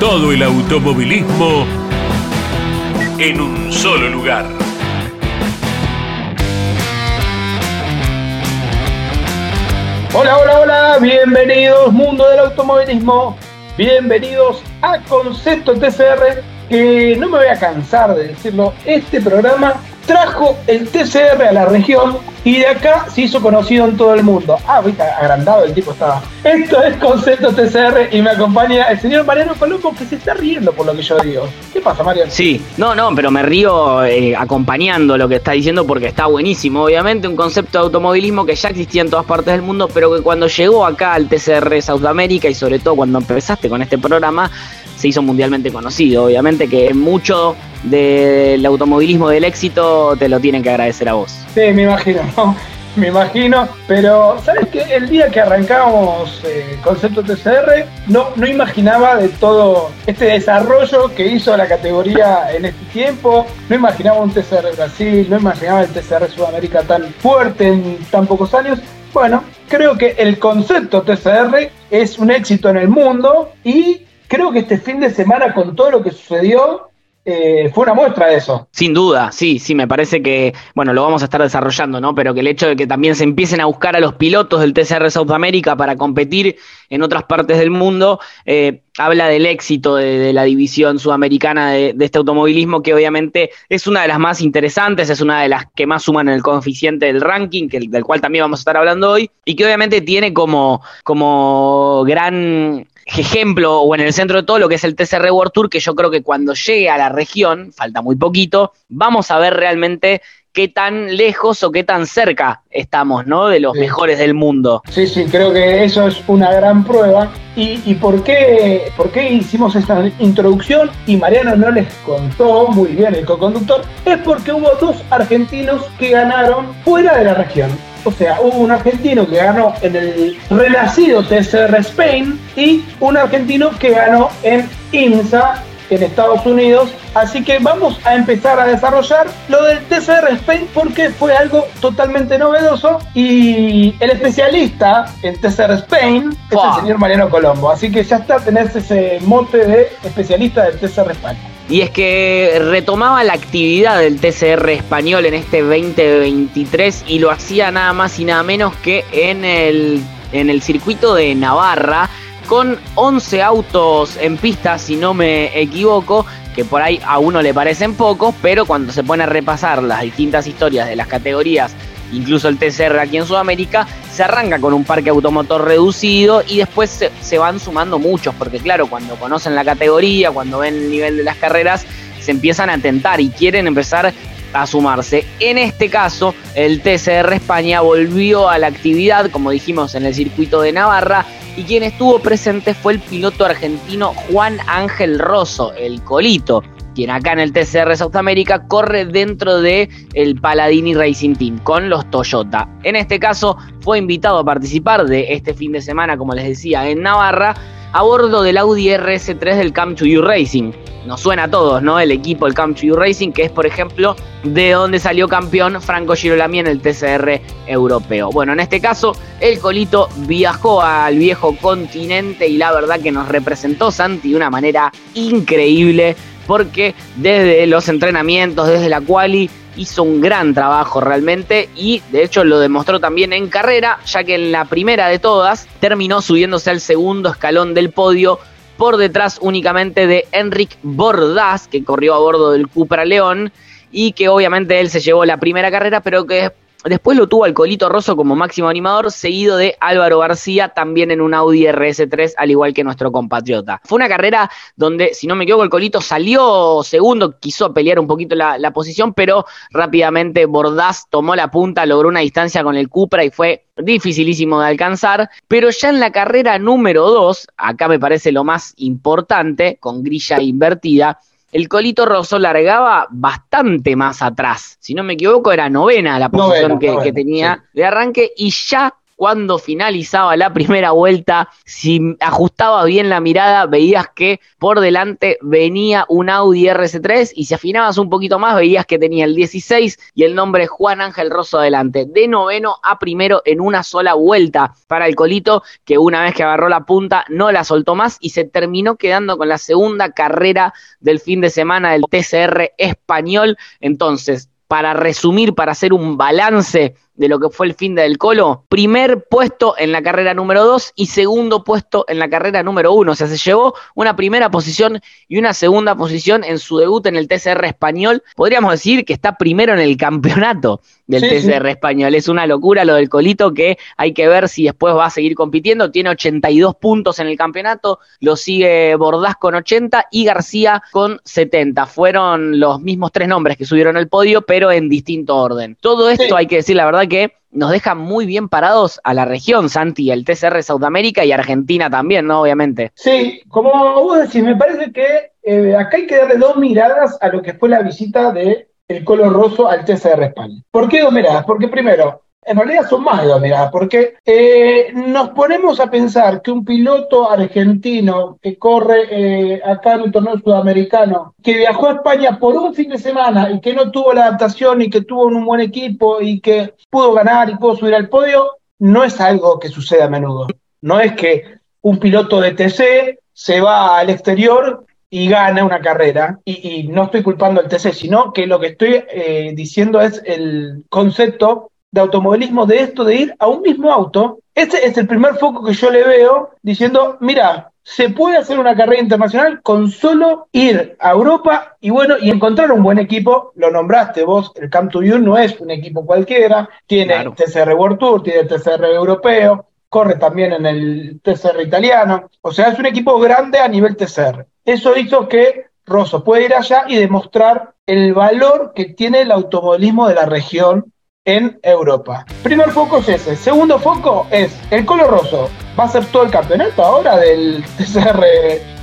Todo el automovilismo en un solo lugar. Hola, hola, hola, bienvenidos mundo del automovilismo, bienvenidos a Concepto TCR, que no me voy a cansar de decirlo, este programa trajo el TCR a la región y de acá se hizo conocido en todo el mundo. Ah, viste, agrandado el tipo estaba. Esto es Concepto TCR y me acompaña el señor Mariano Colombo que se está riendo por lo que yo digo. ¿Qué pasa, Mariano? Sí, no, no, pero me río eh, acompañando lo que está diciendo porque está buenísimo. Obviamente un concepto de automovilismo que ya existía en todas partes del mundo, pero que cuando llegó acá al TCR Sudamérica y sobre todo cuando empezaste con este programa, se hizo mundialmente conocido. Obviamente que mucho del automovilismo del éxito te lo tienen que agradecer a vos. Sí, me imagino, me imagino, pero ¿sabes qué? El día que arrancamos eh, Concepto TCR, no, no imaginaba de todo este desarrollo que hizo la categoría en este tiempo, no imaginaba un TCR Brasil, no imaginaba el TCR Sudamérica tan fuerte en tan pocos años. Bueno, creo que el concepto TCR es un éxito en el mundo y creo que este fin de semana con todo lo que sucedió eh, fue una muestra de eso. Sin duda, sí, sí, me parece que, bueno, lo vamos a estar desarrollando, ¿no? Pero que el hecho de que también se empiecen a buscar a los pilotos del TCR South para competir en otras partes del mundo, eh, habla del éxito de, la división sudamericana de, este automovilismo, que obviamente es una de las más interesantes, es una de las que más suman en el coeficiente del ranking, del cual también vamos a estar hablando hoy, y que obviamente tiene como, como gran ejemplo o en el centro de todo lo que es el TCR World Tour, que yo creo que cuando llegue a la región, falta muy poquito, vamos a ver realmente qué tan lejos o qué tan cerca estamos, ¿no? De los mejores del mundo. Sí, sí, creo que eso es una gran prueba. ¿Y, y por, qué, por qué hicimos esta introducción? Y Mariano no les contó muy bien el co-conductor. Es porque hubo dos argentinos que ganaron fuera de la región. O sea, hubo un argentino que ganó en el renacido TCR Spain y un argentino que ganó en IMSA en Estados Unidos. Así que vamos a empezar a desarrollar lo del TCR Spain porque fue algo totalmente novedoso y el especialista en TCR Spain es el señor Mariano Colombo. Así que ya está, tenés ese mote de especialista del TCR Spain. Y es que retomaba la actividad del TCR español en este 2023 y lo hacía nada más y nada menos que en el, en el circuito de Navarra con 11 autos en pista, si no me equivoco, que por ahí a uno le parecen pocos, pero cuando se pone a repasar las distintas historias de las categorías, incluso el TCR aquí en Sudamérica, se arranca con un parque automotor reducido y después se, van sumando muchos, porque claro, cuando conocen la categoría, cuando ven el nivel de las carreras, se empiezan a tentar y quieren empezar a sumarse. En este caso, el TCR España volvió a la actividad, como dijimos, en el circuito de Navarra, y quien estuvo presente fue el piloto argentino Juan Ángel Rosso, el Colito, quien acá en el TCR South America corre dentro de el Paladini Racing Team con los Toyota. En este caso fue invitado a participar de este fin de semana, como les decía, en Navarra a bordo del Audi RS3 del You Racing. Nos suena a todos, ¿no? El equipo to You Racing, que es, por ejemplo, de donde salió campeón Franco Girolami en el TCR europeo. Bueno, en este caso, el Colito viajó al viejo continente y la verdad que nos representó Santi de una manera increíble, porque desde los entrenamientos, desde la quali, hizo un gran trabajo realmente y de hecho lo demostró también en carrera, ya que en la primera de todas terminó subiéndose al segundo escalón del podio por detrás únicamente de Enric Bordas, que corrió a bordo del Cupra León y que obviamente él se llevó la primera carrera, pero que Después lo tuvo al Colito Rosso como máximo animador, seguido de Álvaro García, también en un Audi RS3, al igual que nuestro compatriota. Fue una carrera donde, si no me equivoco, el Colito salió segundo, quiso pelear un poquito la, la posición, pero rápidamente Bordaz tomó la punta, logró una distancia con el Cupra y fue dificilísimo de alcanzar, pero ya en la carrera número 2, acá me parece lo más importante, con grilla invertida, el Colito Rosso largaba bastante más atrás. Si no me equivoco, era novena la posición que, tenía de arranque y ya cuando finalizaba la primera vuelta, si ajustaba bien la mirada, veías que por delante venía un Audi RS3 y si afinabas un poquito más, veías que tenía el 16 y el nombre Juan Ángel Rosso adelante. De noveno a primero en una sola vuelta para el Colito, que una vez que agarró la punta no la soltó más y se terminó quedando con la segunda carrera del fin de semana del TCR español. Entonces, para resumir, para hacer un balance de lo que fue el fin del Colo, primer puesto en la carrera número 2 y segundo puesto en la carrera número 1. O sea, se llevó una primera posición y una segunda posición en su debut en el TCR español. Podríamos decir que está primero en el campeonato del TCR español. Es una locura lo del Colito que hay que ver si después va a seguir compitiendo. Tiene 82 puntos en el campeonato, lo sigue Bordás con 80 y García con 70. Fueron los mismos tres nombres que subieron el podio, pero en distinto orden. Todo esto hay que decir la verdad que nos deja muy bien parados a la región, Santi, el TCR Sudamérica y Argentina también, ¿no? Obviamente. Sí, como vos decís, me parece que eh, acá hay que darle dos miradas a lo que fue la visita de el Colo Rosso al TCR España. ¿Por qué dos miradas? Porque primero, en realidad son más de dos miradas, porque eh, nos ponemos a pensar que un piloto argentino que corre eh, acá en un torneo sudamericano, que viajó a España por un fin de semana y que no tuvo la adaptación y que tuvo un buen equipo y que pudo ganar y pudo subir al podio, no es algo que sucede a menudo. No es que un piloto de TC se va al exterior y gana una carrera, y, no estoy culpando al TC, sino que lo que estoy eh, diciendo es el concepto de automovilismo de esto de ir a un mismo auto, este es el primer foco que yo le veo diciendo, mira, se puede hacer una carrera internacional con solo ir a Europa y bueno, y encontrar un buen equipo, lo nombraste vos, el Camp to You no es un equipo cualquiera, tiene TCR World Tour, tiene TCR europeo, corre también en el TCR italiano, o sea, es un equipo grande a nivel TCR. Eso hizo que Rosso pueda ir allá y demostrar el valor que tiene el automovilismo de la región en Europa. Primer foco es ese. Segundo foco es el Colo Rosso. Va a ser todo el campeonato ahora del TCR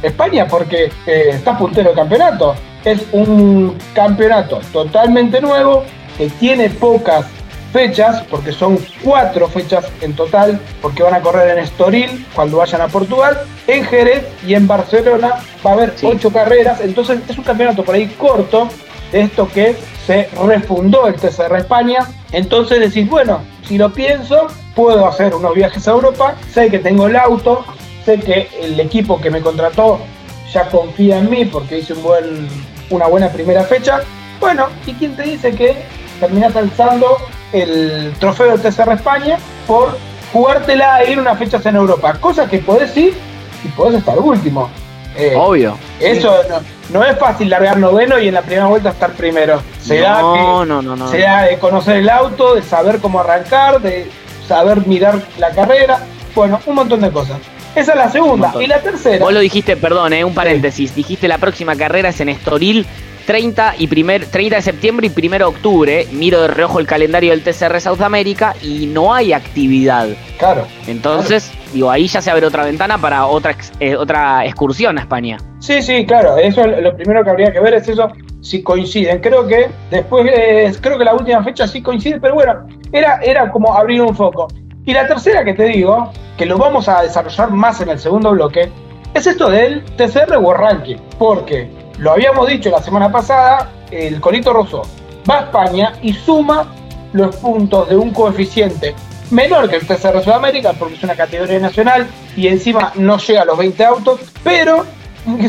España porque eh, está puntero el campeonato. Es un campeonato totalmente nuevo que tiene pocas fechas, porque son cuatro fechas en total, porque van a correr en Estoril cuando vayan a Portugal, en Jerez y en Barcelona va a haber ocho carreras, entonces es un campeonato por ahí corto, esto que se refundó el TCR España. Entonces decís, bueno, si lo pienso, puedo hacer unos viajes a Europa, sé que tengo el auto, sé que el equipo que me contrató ya confía en mí porque hice un buen, una buena primera fecha. Bueno, ¿y quién te dice que terminas alzando el trofeo del TCR España por jugártela a ir unas fechas en Europa? Cosa que podés ir y podés estar último. Eh, Obvio. Eso no, es fácil largar noveno y en la primera vuelta estar primero. Se da no, no, no, se da de conocer el auto, de saber cómo arrancar, de saber mirar la carrera. Bueno, un montón de cosas. Esa es la segunda. Y la tercera. Vos lo dijiste, perdón, eh, un paréntesis. Dijiste la próxima carrera es en Estoril 30, y primer, 30 de septiembre y 1 de octubre, miro de reojo el calendario del TCR South America y no hay actividad. Claro. Entonces, digo, ahí ya se abre otra ventana para otra, eh, otra excursión a España. Sí, sí, claro. Eso lo primero que habría que ver es eso, si coinciden. Creo que después, creo que la última fecha sí coincide, pero bueno, era, era como abrir un foco. Y la tercera que te digo, que lo vamos a desarrollar más en el segundo bloque, es esto del TCR World. Porque lo habíamos dicho la semana pasada, el Colito Rosso va a España y suma los puntos de un coeficiente menor que el TCR Sudamérica, porque es una categoría nacional y encima no llega a los 20 autos, pero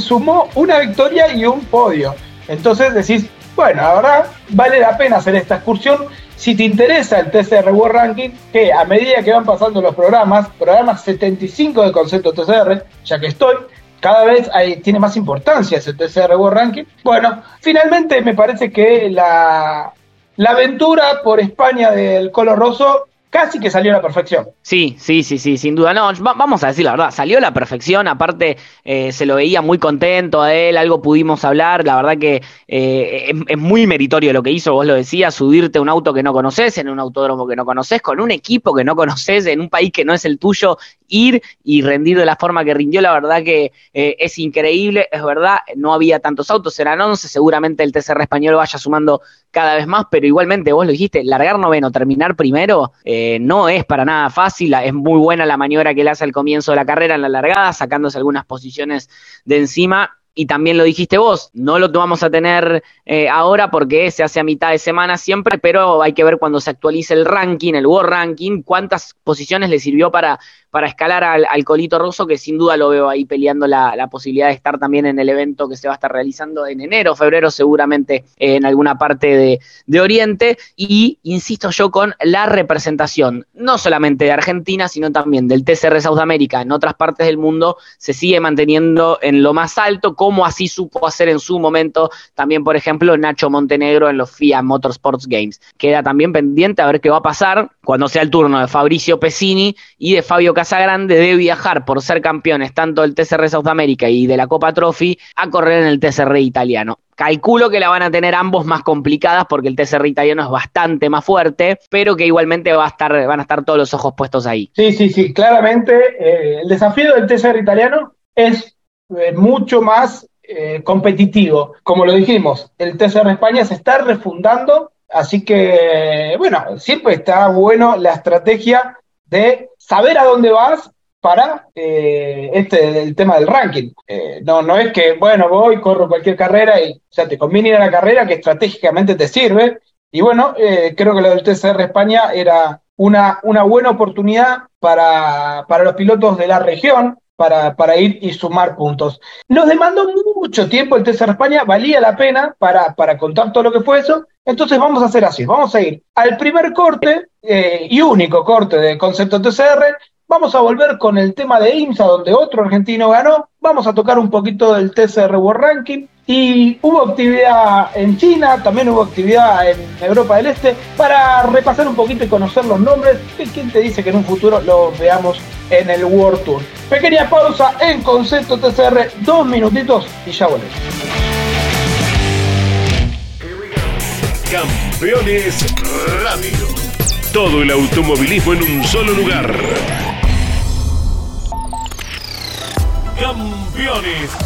sumó una victoria y un podio. Entonces decís, bueno, ahora vale la pena hacer esta excursión. Si te interesa el TCR World Ranking, que a medida que van pasando los programas, programas 75 de concepto TCR, ya que estoy, cada vez tiene más importancia ese TCR World Ranking. Bueno, finalmente me parece que la, la aventura por España del Colo Rosso casi que salió a la perfección. Sí, sí, sí, sí, sin duda. No, vamos a decir la verdad, salió a la perfección. Aparte, eh, se lo veía muy contento a él, algo pudimos hablar. La verdad que eh, es, muy meritorio lo que hizo, vos lo decías, subirte a un auto que no conoces, en un autódromo que no conoces, con un equipo que no conoces, en un país que no es el tuyo, ir y rendir de la forma que rindió. La verdad que eh, es increíble, es verdad, no había tantos autos, eran 11, seguramente el TCR español vaya sumando cada vez más, pero igualmente vos lo dijiste, largar noveno, terminar primero, eh, no es para nada fácil, es muy buena la maniobra que le hace al comienzo de la carrera en la largada, sacándose algunas posiciones de encima, y también lo dijiste vos, no lo vamos a tener eh, ahora porque se hace a mitad de semana siempre, pero hay que ver cuando se actualice el ranking, el World Ranking, cuántas posiciones le sirvió para para escalar al, Colito Rosso, que sin duda lo veo ahí peleando la, posibilidad de estar también en el evento que se va a estar realizando en enero, febrero, seguramente en alguna parte de, de Oriente. Y insisto yo con la representación, no solamente de Argentina, sino también del TCR South en otras partes del mundo, se sigue manteniendo en lo más alto, como así supo hacer en su momento también, por ejemplo, Nacho Montenegro en los FIA Motorsports Games. Queda también pendiente a ver qué va a pasar cuando sea el turno de Fabricio Pesini y de Fabio Casagrande de viajar por ser campeones tanto del TCR South y de la Copa Trophy a correr en el TCR italiano. Calculo que la van a tener ambos más complicadas porque el TCR italiano es bastante más fuerte, pero que igualmente va a estar, van a estar todos los ojos puestos ahí. Sí, sí, sí, claramente eh, el desafío del TCR italiano es eh, mucho más eh, competitivo. Como lo dijimos, el TCR España se está refundando Así que, bueno, siempre está bueno la estrategia de saber a dónde vas para eh, este el tema del ranking. Eh, no, no es que, bueno, voy, corro cualquier carrera y, o sea, te conviene ir a la carrera que estratégicamente te sirve. Y bueno, creo que lo del TCR España era una, una buena oportunidad para, para los pilotos de la región, para, para, ir y sumar puntos. Nos demandó mucho tiempo el TCR España, valía la pena para, para contar todo lo que fue eso, entonces vamos a hacer así, vamos a ir al primer corte eh, y único corte de concepto TCR, vamos a volver con el tema de IMSA, donde otro argentino ganó, vamos a tocar un poquito del TCR World Ranking, y hubo actividad en China, también hubo actividad en Europa del Este, para repasar un poquito y conocer los nombres, quién te dice que en un futuro los veamos en el World Tour. Pequeña pausa en Concepto TCR, dos minutitos y ya volvemos. Campeones Radio. Todo el automovilismo en un solo lugar. Campeones.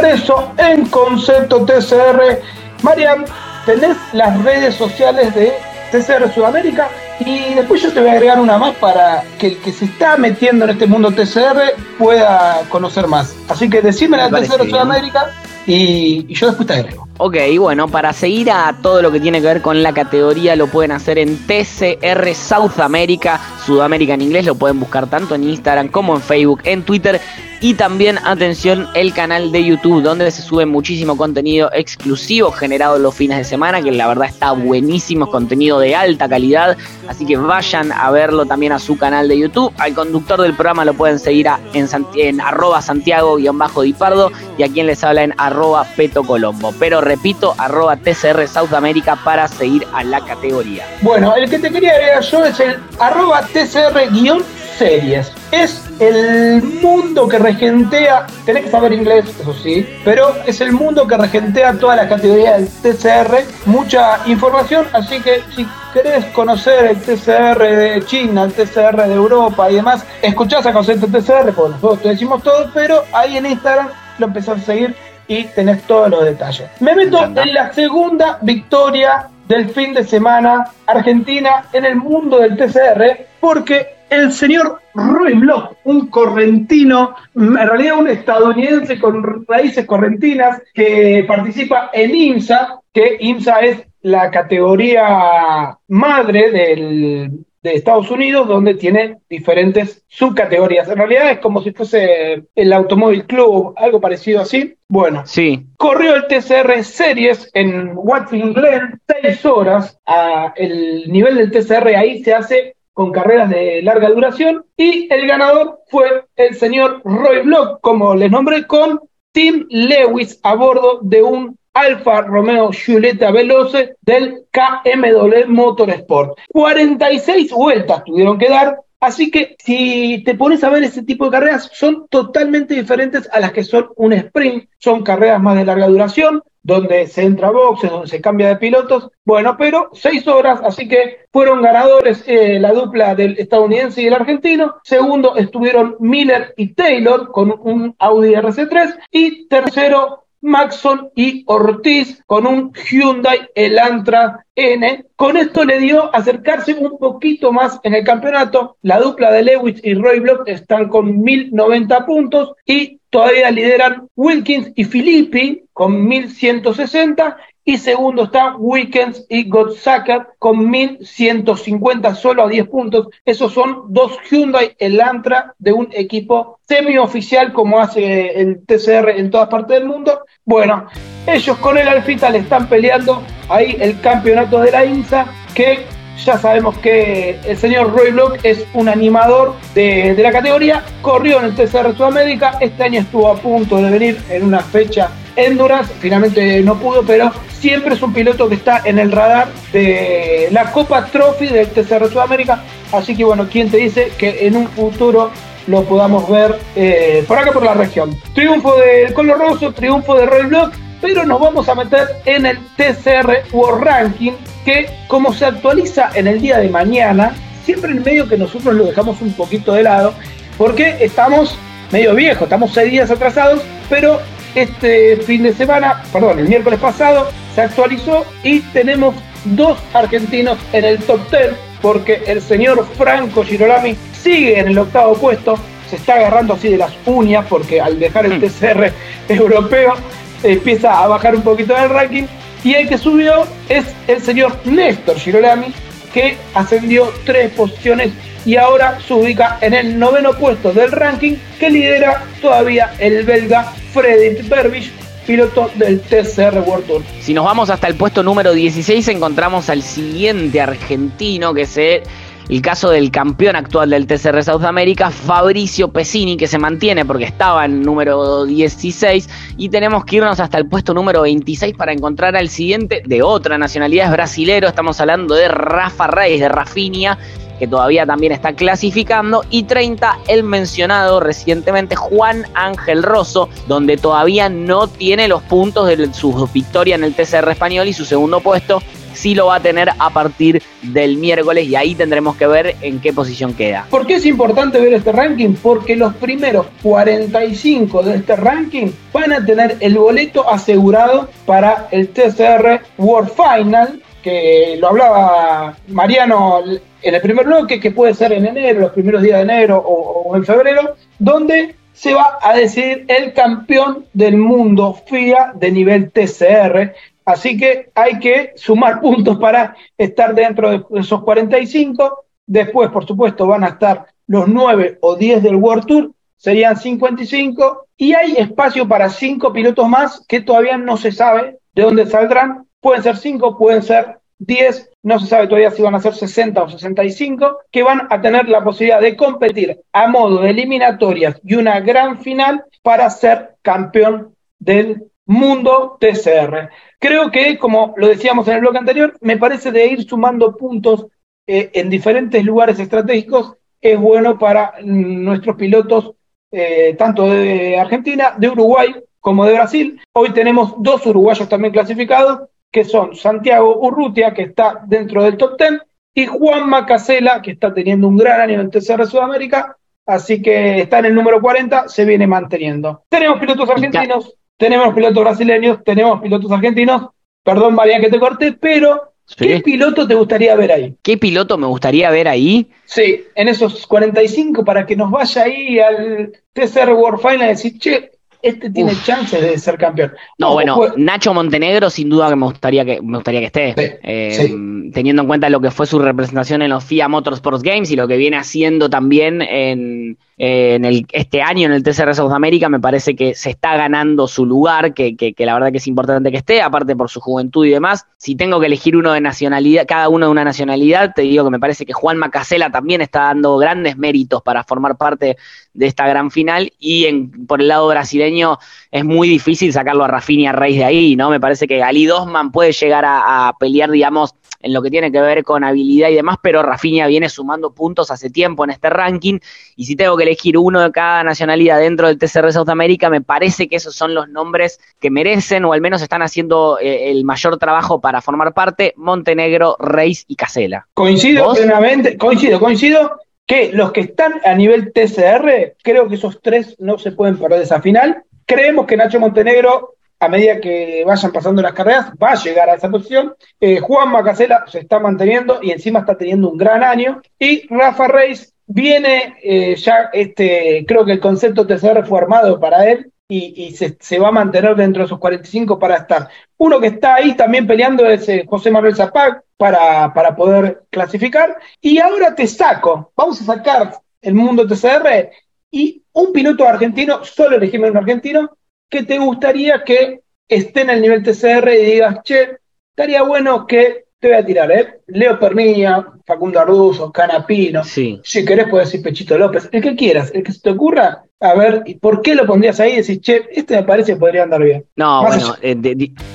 Regreso en Concepto TCR. Marian, tenés las redes sociales de TCR Sudamérica y después yo te voy a agregar una más para que el que se está metiendo en este mundo TCR pueda conocer más. Así que decime la TCR Sudamérica y, y yo después te agrego. Ok, bueno, para seguir a todo lo que tiene que ver con la categoría lo pueden hacer en TCR South America, Sudamérica en inglés, lo pueden buscar tanto en Instagram como en Facebook, en Twitter y también, atención, el canal de YouTube, donde se sube muchísimo contenido exclusivo generado los fines de semana, que la verdad está buenísimo, contenido de alta calidad. Así que vayan a verlo también a su canal de YouTube. Al conductor del programa lo pueden seguir en, en arroba Santiago-Dipardo y a quien les habla en arroba Peto Colombo. Pero repito, arroba TCR South America para seguir a la categoría. Bueno, el que te quería agregar yo es el arroba TCR-series. Es el mundo que regentea, tenés que saber inglés, eso sí, pero es el mundo que regentea toda la categoría del TCR, mucha información, así que si querés conocer el TCR de China, el TCR de Europa y demás, escuchás a Concepto TCR, porque nosotros te decimos todo, pero ahí en Instagram lo empezás a seguir y tenés todos los detalles. Me meto en la segunda victoria del fin de semana argentina en el mundo del TCR porque el señor Roy Block, un correntino, en realidad un estadounidense con raíces correntinas que participa en IMSA, que IMSA es la categoría madre del, de Estados Unidos, donde tiene diferentes subcategorías. En realidad es como si fuese el Automóvil Club, algo parecido así. Bueno, sí. corrió el TCR Series en Watson Glen, seis horas. A el nivel del TCR ahí se hace con carreras de larga duración y el ganador fue el señor Roy Block, como les nombré, con Tim Lewis a bordo de un Alfa Romeo Giulietta Veloce del KMW Motorsport. 46 vueltas tuvieron que dar, así que si te pones a ver ese tipo de carreras, son totalmente diferentes a las que son un sprint, son carreras más de larga duración, donde se entra a donde se cambia de pilotos. Bueno, pero seis horas, así que fueron ganadores eh, la dupla del estadounidense y el argentino. Segundo estuvieron Miller y Taylor con un Audi RC3. Y tercero, Maxon y Ortiz con un Hyundai Elantra N. Con esto le dio acercarse un poquito más en el campeonato. La dupla de Lewis y Roy Block están con 1090 puntos y todavía lideran Wilkins y Filippi con 1160 y segundo están Weekends y Godsucker con 1150 solo a 10 puntos. Esos son dos Hyundai Elantra de un equipo semioficial como hace el TCR en todas partes del mundo. Bueno, ellos con el Alfita le están peleando ahí el campeonato de la INSA que ya sabemos que el señor Roy Block es un animador de, la categoría, corrió en el TCR Sudamérica, este año estuvo a punto de venir en una fecha Endurance, finalmente no pudo, pero siempre es un piloto que está en el radar de la Copa Trophy del TCR Sudamérica, así que bueno, ¿quién te dice que en un futuro lo podamos ver eh, por acá por la región? Triunfo del Color Rosso, triunfo de Roy Block, pero nos vamos a meter en el TCR World Ranking, que como se actualiza en el día de mañana, siempre en medio que nosotros lo dejamos un poquito de lado, porque estamos medio viejos, estamos seis días atrasados, pero este fin de semana, perdón, el miércoles pasado, se actualizó y tenemos dos argentinos en el top 10, porque el señor Franco Girolami sigue en el octavo puesto, se está agarrando así de las uñas, porque al dejar el TCR europeo empieza a bajar un poquito del ranking, y el que subió es el señor Néstor Girolami, que ascendió tres posiciones y ahora se ubica en el noveno puesto del ranking que lidera todavía el belga Fredrik Berbich, piloto del TCR World Tour. Si nos vamos hasta el puesto número 16 encontramos al siguiente argentino que se el caso del campeón actual del TCR South America, Fabricio Pesini, que se mantiene porque estaba en número 16, y tenemos que irnos hasta el puesto número 26 para encontrar al siguiente de otra nacionalidad, es brasilero, estamos hablando de Rafa Reyes, de Rafinha, que todavía también está clasificando, y 30 el mencionado recientemente Juan Ángel Rosso, donde todavía no tiene los puntos de su victoria en el TCR español y su segundo puesto sí lo va a tener a partir del miércoles y ahí tendremos que ver en qué posición queda. ¿Por qué es importante ver este ranking? Porque los primeros 45 de este ranking van a tener el boleto asegurado para el TCR World Final que lo hablaba Mariano en el primer bloque, que puede ser en enero, los primeros días de enero o, en febrero, donde se va a decidir el campeón del mundo FIA de nivel TCR. Así que hay que sumar puntos para estar dentro de esos 45. Después, por supuesto, van a estar los 9 o 10 del World Tour, serían 55. Y hay espacio para 5 pilotos más que todavía no se sabe de dónde saldrán. Pueden ser 5, pueden ser 10, no se sabe todavía si van a ser 60 o 65, que van a tener la posibilidad de competir a modo de eliminatorias y una gran final para ser campeón del mundo TCR. Creo que, como lo decíamos en el bloque anterior, me parece de ir sumando puntos eh, en diferentes lugares estratégicos es bueno para nuestros pilotos, eh, tanto de Argentina, de Uruguay como de Brasil. Hoy tenemos dos uruguayos también clasificados que son Santiago Urrutia, que está dentro del top 10, y Juan Macasela, que está teniendo un gran año en TCR Sudamérica, así que está en el número 40, se viene manteniendo. Tenemos pilotos argentinos, tenemos pilotos brasileños, tenemos pilotos argentinos, perdón María que te corté, pero ¿Qué piloto te gustaría ver ahí? ¿Qué piloto me gustaría ver ahí? Sí, en esos 45 para que nos vaya ahí al TCR World Final y decir, che, este tiene chances de ser campeón. No, bueno, Nacho Montenegro sin duda que me gustaría que me gustaría que esté. Eh, teniendo en cuenta lo que fue su representación en los FIA Motorsports Games y lo que viene haciendo también en, en el, este año en el TCR South America, me parece que se está ganando su lugar, que, que, la verdad que es importante que esté, aparte por su juventud y demás. Si tengo que elegir uno de nacionalidad, cada uno de una nacionalidad, te digo que me parece que Juan Macasela también está dando grandes méritos para formar parte de esta gran final y en, por el lado brasileño es muy difícil sacarlo a Rafinha Reis de ahí, ¿no? Me parece que Ali Dosman puede llegar a, a pelear, digamos, en lo que tiene que ver con habilidad y demás, pero Rafinha viene sumando puntos hace tiempo en este ranking y si tengo que elegir uno de cada nacionalidad dentro del TCR South America, me parece que esos son los nombres que merecen o al menos están haciendo eh, el mayor trabajo para formar parte, Montenegro, Reis y Casela. Coincido plenamente, coincido, coincido que los que están a nivel TCR, creo que esos tres no se pueden perder esa final. Creemos que Nacho Montenegro a medida que vayan pasando las carreras, va a llegar a esa posición. Eh, Juan Macasela se está manteniendo y encima está teniendo un gran año. Y Rafa Reis viene eh, ya, este, creo que el concepto TCR fue armado para él y, se, va a mantener dentro de esos 45 para estar. Uno que está ahí también peleando es eh, José Manuel Zapag para, para poder clasificar. Y ahora te saco, vamos a sacar el mundo TCR y un piloto argentino, solo elegimos un argentino, que te gustaría que esté en el nivel TCR y digas, che, estaría bueno que te voy a tirar, ¿eh? Leo Pernilla, Facundo Arduzo, Canapino. Sí. Si querés puedes decir Pechito López, el que quieras, el que se te ocurra. A ver, ¿por qué lo pondrías ahí? Decís, che, este me parece que podría andar bien. No, bueno, eh,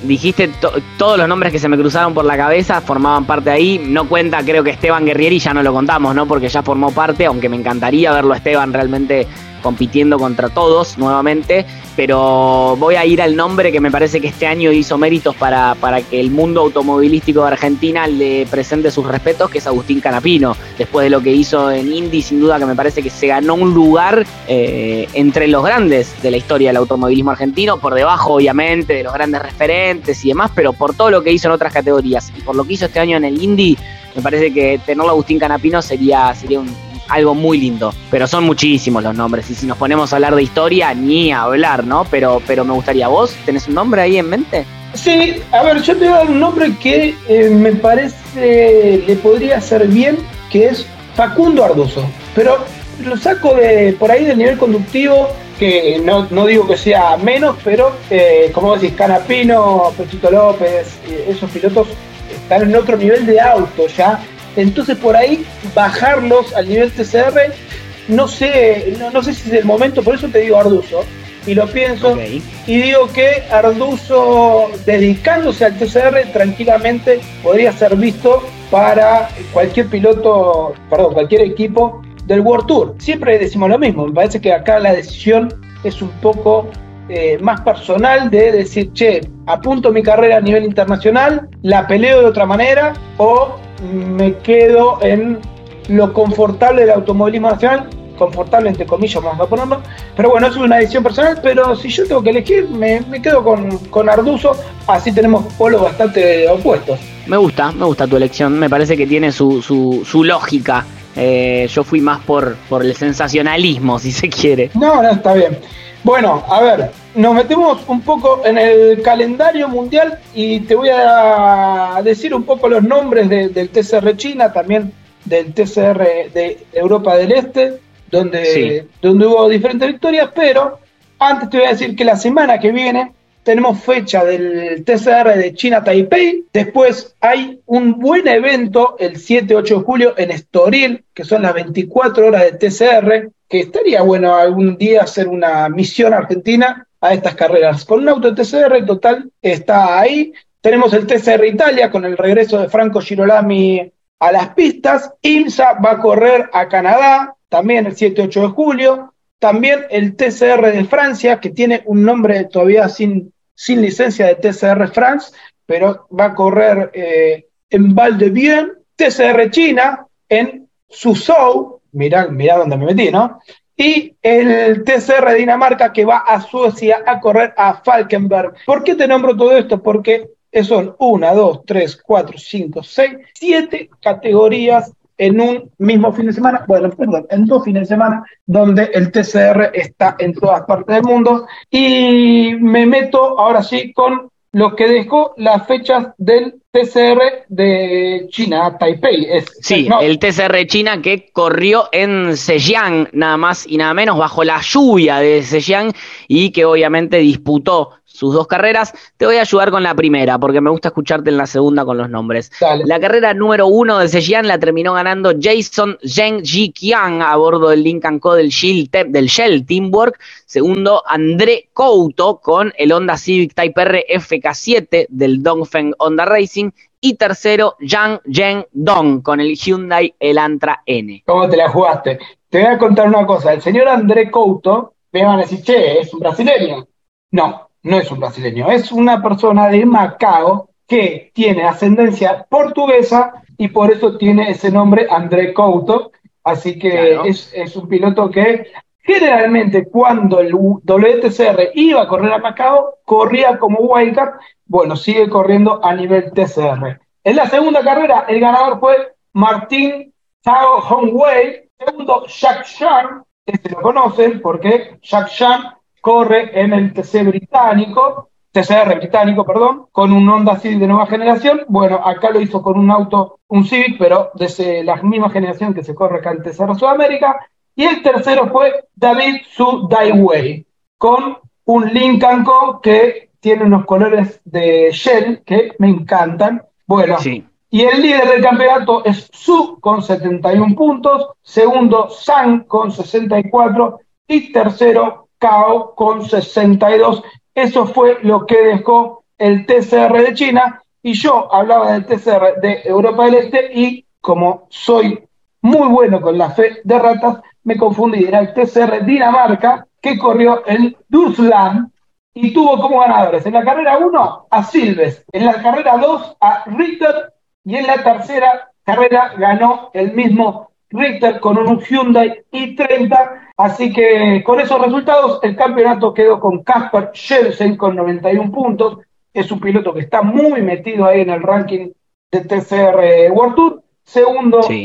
dijiste todos los nombres que se me cruzaron por la cabeza formaban parte ahí. No cuenta, creo que Esteban Guerrieri ya no lo contamos, ¿no? Porque ya formó parte, aunque me encantaría verlo a Esteban realmente compitiendo contra todos nuevamente, pero voy a ir al nombre que me parece que este año hizo méritos para, para que el mundo automovilístico de Argentina le presente sus respetos, que es Agustín Canapino. Después de lo que hizo en Indy, sin duda que me parece que se ganó un lugar eh, entre los grandes de la historia del automovilismo argentino, por debajo obviamente de los grandes referentes y demás, pero por todo lo que hizo en otras categorías y por lo que hizo este año en el Indy, me parece que tenerlo a Agustín Canapino sería, sería un, algo muy lindo. Pero son muchísimos los nombres. Y si nos ponemos a hablar de historia, ni a hablar, ¿no? Pero, pero me gustaría, ¿vos tenés un nombre ahí en mente? Sí, a ver, yo te voy a dar un nombre que eh, me parece le podría ser bien, que es Facundo Arduzo. Pero lo saco de por ahí del nivel conductivo, que no, digo que sea menos, pero eh, como decís, Canapino, Pechito López, eh, esos pilotos están en otro nivel de auto ya entonces por ahí bajarlos al nivel TCR, no sé, no, sé si es el momento, por eso te digo Arduzo, y lo pienso, y digo que Arduzo dedicándose al TCR tranquilamente podría ser visto para cualquier piloto, perdón, cualquier equipo del World Tour. Siempre decimos lo mismo, me parece que acá la decisión es un poco eh, más personal de decir, che, apunto mi carrera a nivel internacional, la peleo de otra manera o me quedo en lo confortable del automovilismo nacional, confortable entre comillas, vamos a ponerlo, pero bueno, eso es una decisión personal, pero si yo tengo que elegir, me, quedo con, con Arduzo, así tenemos polos bastante opuestos. Me gusta, me gusta tu elección, me parece que tiene su, su, su lógica. Eh, yo fui más por, por el sensacionalismo, si se quiere. No, no, está bien. Bueno, a ver, nos metemos un poco en el calendario mundial y te voy a decir un poco los nombres del TCR China, también del TCR de Europa del Este, donde, donde hubo diferentes victorias, pero antes te voy a decir que la semana que viene tenemos fecha del TCR de China Taipei. Después hay un buen evento el 7-8 de julio en Estoril, que son las 24 horas de TCR, que estaría bueno algún día hacer una misión argentina a estas carreras. Con un auto de TCR total está ahí. Tenemos el TCR Italia con el regreso de Franco Girolami a las pistas. IMSA va a correr a Canadá también el 7-8 de julio. También el TCR de Francia, que tiene un nombre todavía sin, sin licencia de TCR France, pero va a correr eh, en Val de Bien. TCR China en Suzhou, mirá, mirá dónde me metí, ¿no? Y el TCR Dinamarca que va a Suecia a correr a Falkenberg. ¿Por qué te nombro todo esto? Porque son una, dos, tres, cuatro, cinco, seis, siete categorías en un mismo fin de semana, bueno, perdón, en dos fines de semana, donde el TCR está en todas partes del mundo. Y me meto ahora sí con lo que dejó las fechas del TCR de China, Taipei. Es, sí, el TCR China que corrió en Zhejiang, nada más y nada menos, bajo la lluvia de Zhejiang y que obviamente disputó sus dos carreras. Te voy a ayudar con la primera, porque me gusta escucharte en la segunda con los nombres. La carrera número uno de Zhejiang la terminó ganando Jason Zheng Jiqiang a bordo del Lincoln Co. del, del Shell Teamwork. Segundo, André Couto con el Honda Civic Type R FK7 del Dongfeng Honda Racing. Y tercero, Yang Zheng Dong con el Hyundai Elantra N. ¿Cómo te la jugaste? Te voy a contar una cosa. El señor André Couto, me van a decir, che, es un brasileño. No, no es un brasileño, es una persona de Macao que tiene ascendencia portuguesa y por eso tiene ese nombre André Couto. Así que es, un piloto que generalmente cuando el WTCR iba a correr a Macao, corría como wildcard. Bueno, sigue corriendo a nivel TCR. En la segunda carrera, el ganador fue Martín Chao Hongwei. Segundo, Jacques Chan, este lo conocen porque Jacques Chan corre en el TC británico, TCR británico, perdón, con un Honda Civic de nueva generación. Bueno, acá lo hizo con un auto, un Civic, pero de la misma generación que se corre acá en TCR Sudamérica. Y el tercero fue David Su Daiwei, con un Lincoln Co que tiene unos colores de Shell que me encantan. Bueno, y el líder del campeonato es Su con 71 puntos, segundo San con 64 y tercero con 62. Eso fue lo que dejó el TCR de China y yo hablaba del TCR de Europa del Este y como soy muy bueno con la fe de ratas, me confundí. Era el TCR Dinamarca que corrió en Dursland y tuvo como ganadores en la carrera 1 a Silves, en la carrera 2 a Ritter y en la tercera carrera ganó el mismo Richter con un Hyundai i30. Así que con esos resultados, el campeonato quedó con Kasper Schelsen con 91 puntos. Es un piloto que está muy metido ahí en el ranking de TCR World Tour. Segundo, sí.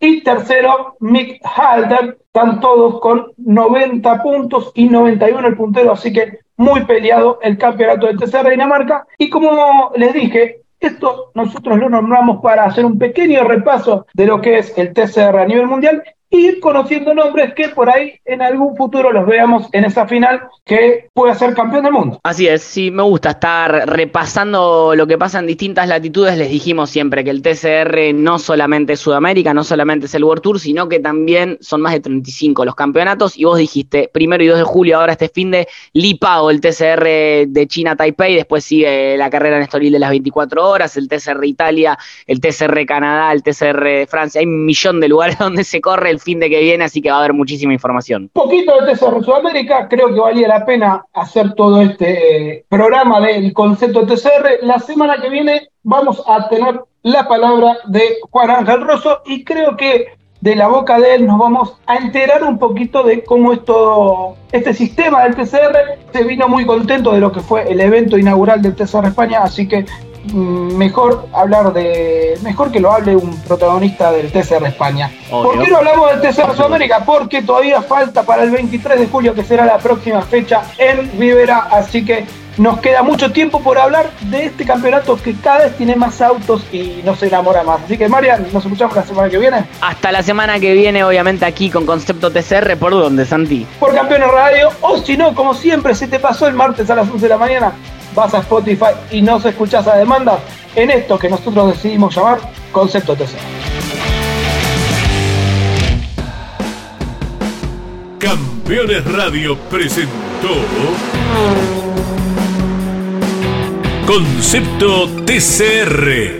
Y tercero, Mick Halder. Están todos con 90 puntos y 91 el puntero. Así que muy peleado el campeonato de TCR Dinamarca. Y como les dije, esto nosotros lo nombramos para hacer un pequeño repaso de lo que es el TCR a nivel mundial ir conociendo nombres que por ahí en algún futuro los veamos en esa final que pueda ser campeón del mundo. Así es, sí, me gusta estar repasando lo que pasa en distintas latitudes. Les dijimos siempre que el TCR no solamente es Sudamérica, no solamente es el World Tour, sino que también son más de 35 los campeonatos. Y vos dijiste, primero y 2 de julio, ahora este fin de Lipao, el TCR de China Taipei, después sigue la carrera en Estoril de las 24 horas, el TCR Italia, el TCR Canadá, el TCR Francia. Hay un millón de lugares donde se corre el fin de que viene, así que va a haber muchísima información. Poquito de TCR Sudamérica, creo que valía la pena hacer todo este eh, programa del concepto TCR. La semana que viene vamos a tener la palabra de Juan Ángel Rosso y creo que de la boca de él nos vamos a enterar un poquito de cómo esto, este sistema del TCR se vino muy contento de lo que fue el evento inaugural del TCR España, así que mejor hablar de mejor que lo hable un protagonista del TCR España. ¿Por qué no hablamos del TCR Sudamérica? Porque todavía falta para el 23 de julio que será la próxima fecha en Rivera, así que nos queda mucho tiempo por hablar de este campeonato que cada vez tiene más autos y nos enamora más. Así que, Marian, nos escuchamos la semana que viene. Hasta la semana que viene, obviamente, aquí con Concepto TCR. ¿Por dónde, Santi? Por Campeones Radio. O si no, como siempre, se te pasó el martes a las 11 de la mañana, vas a Spotify y nos escuchás a demanda en esto que nosotros decidimos llamar Concepto TCR. Campeones Radio presentó Concepto TCR.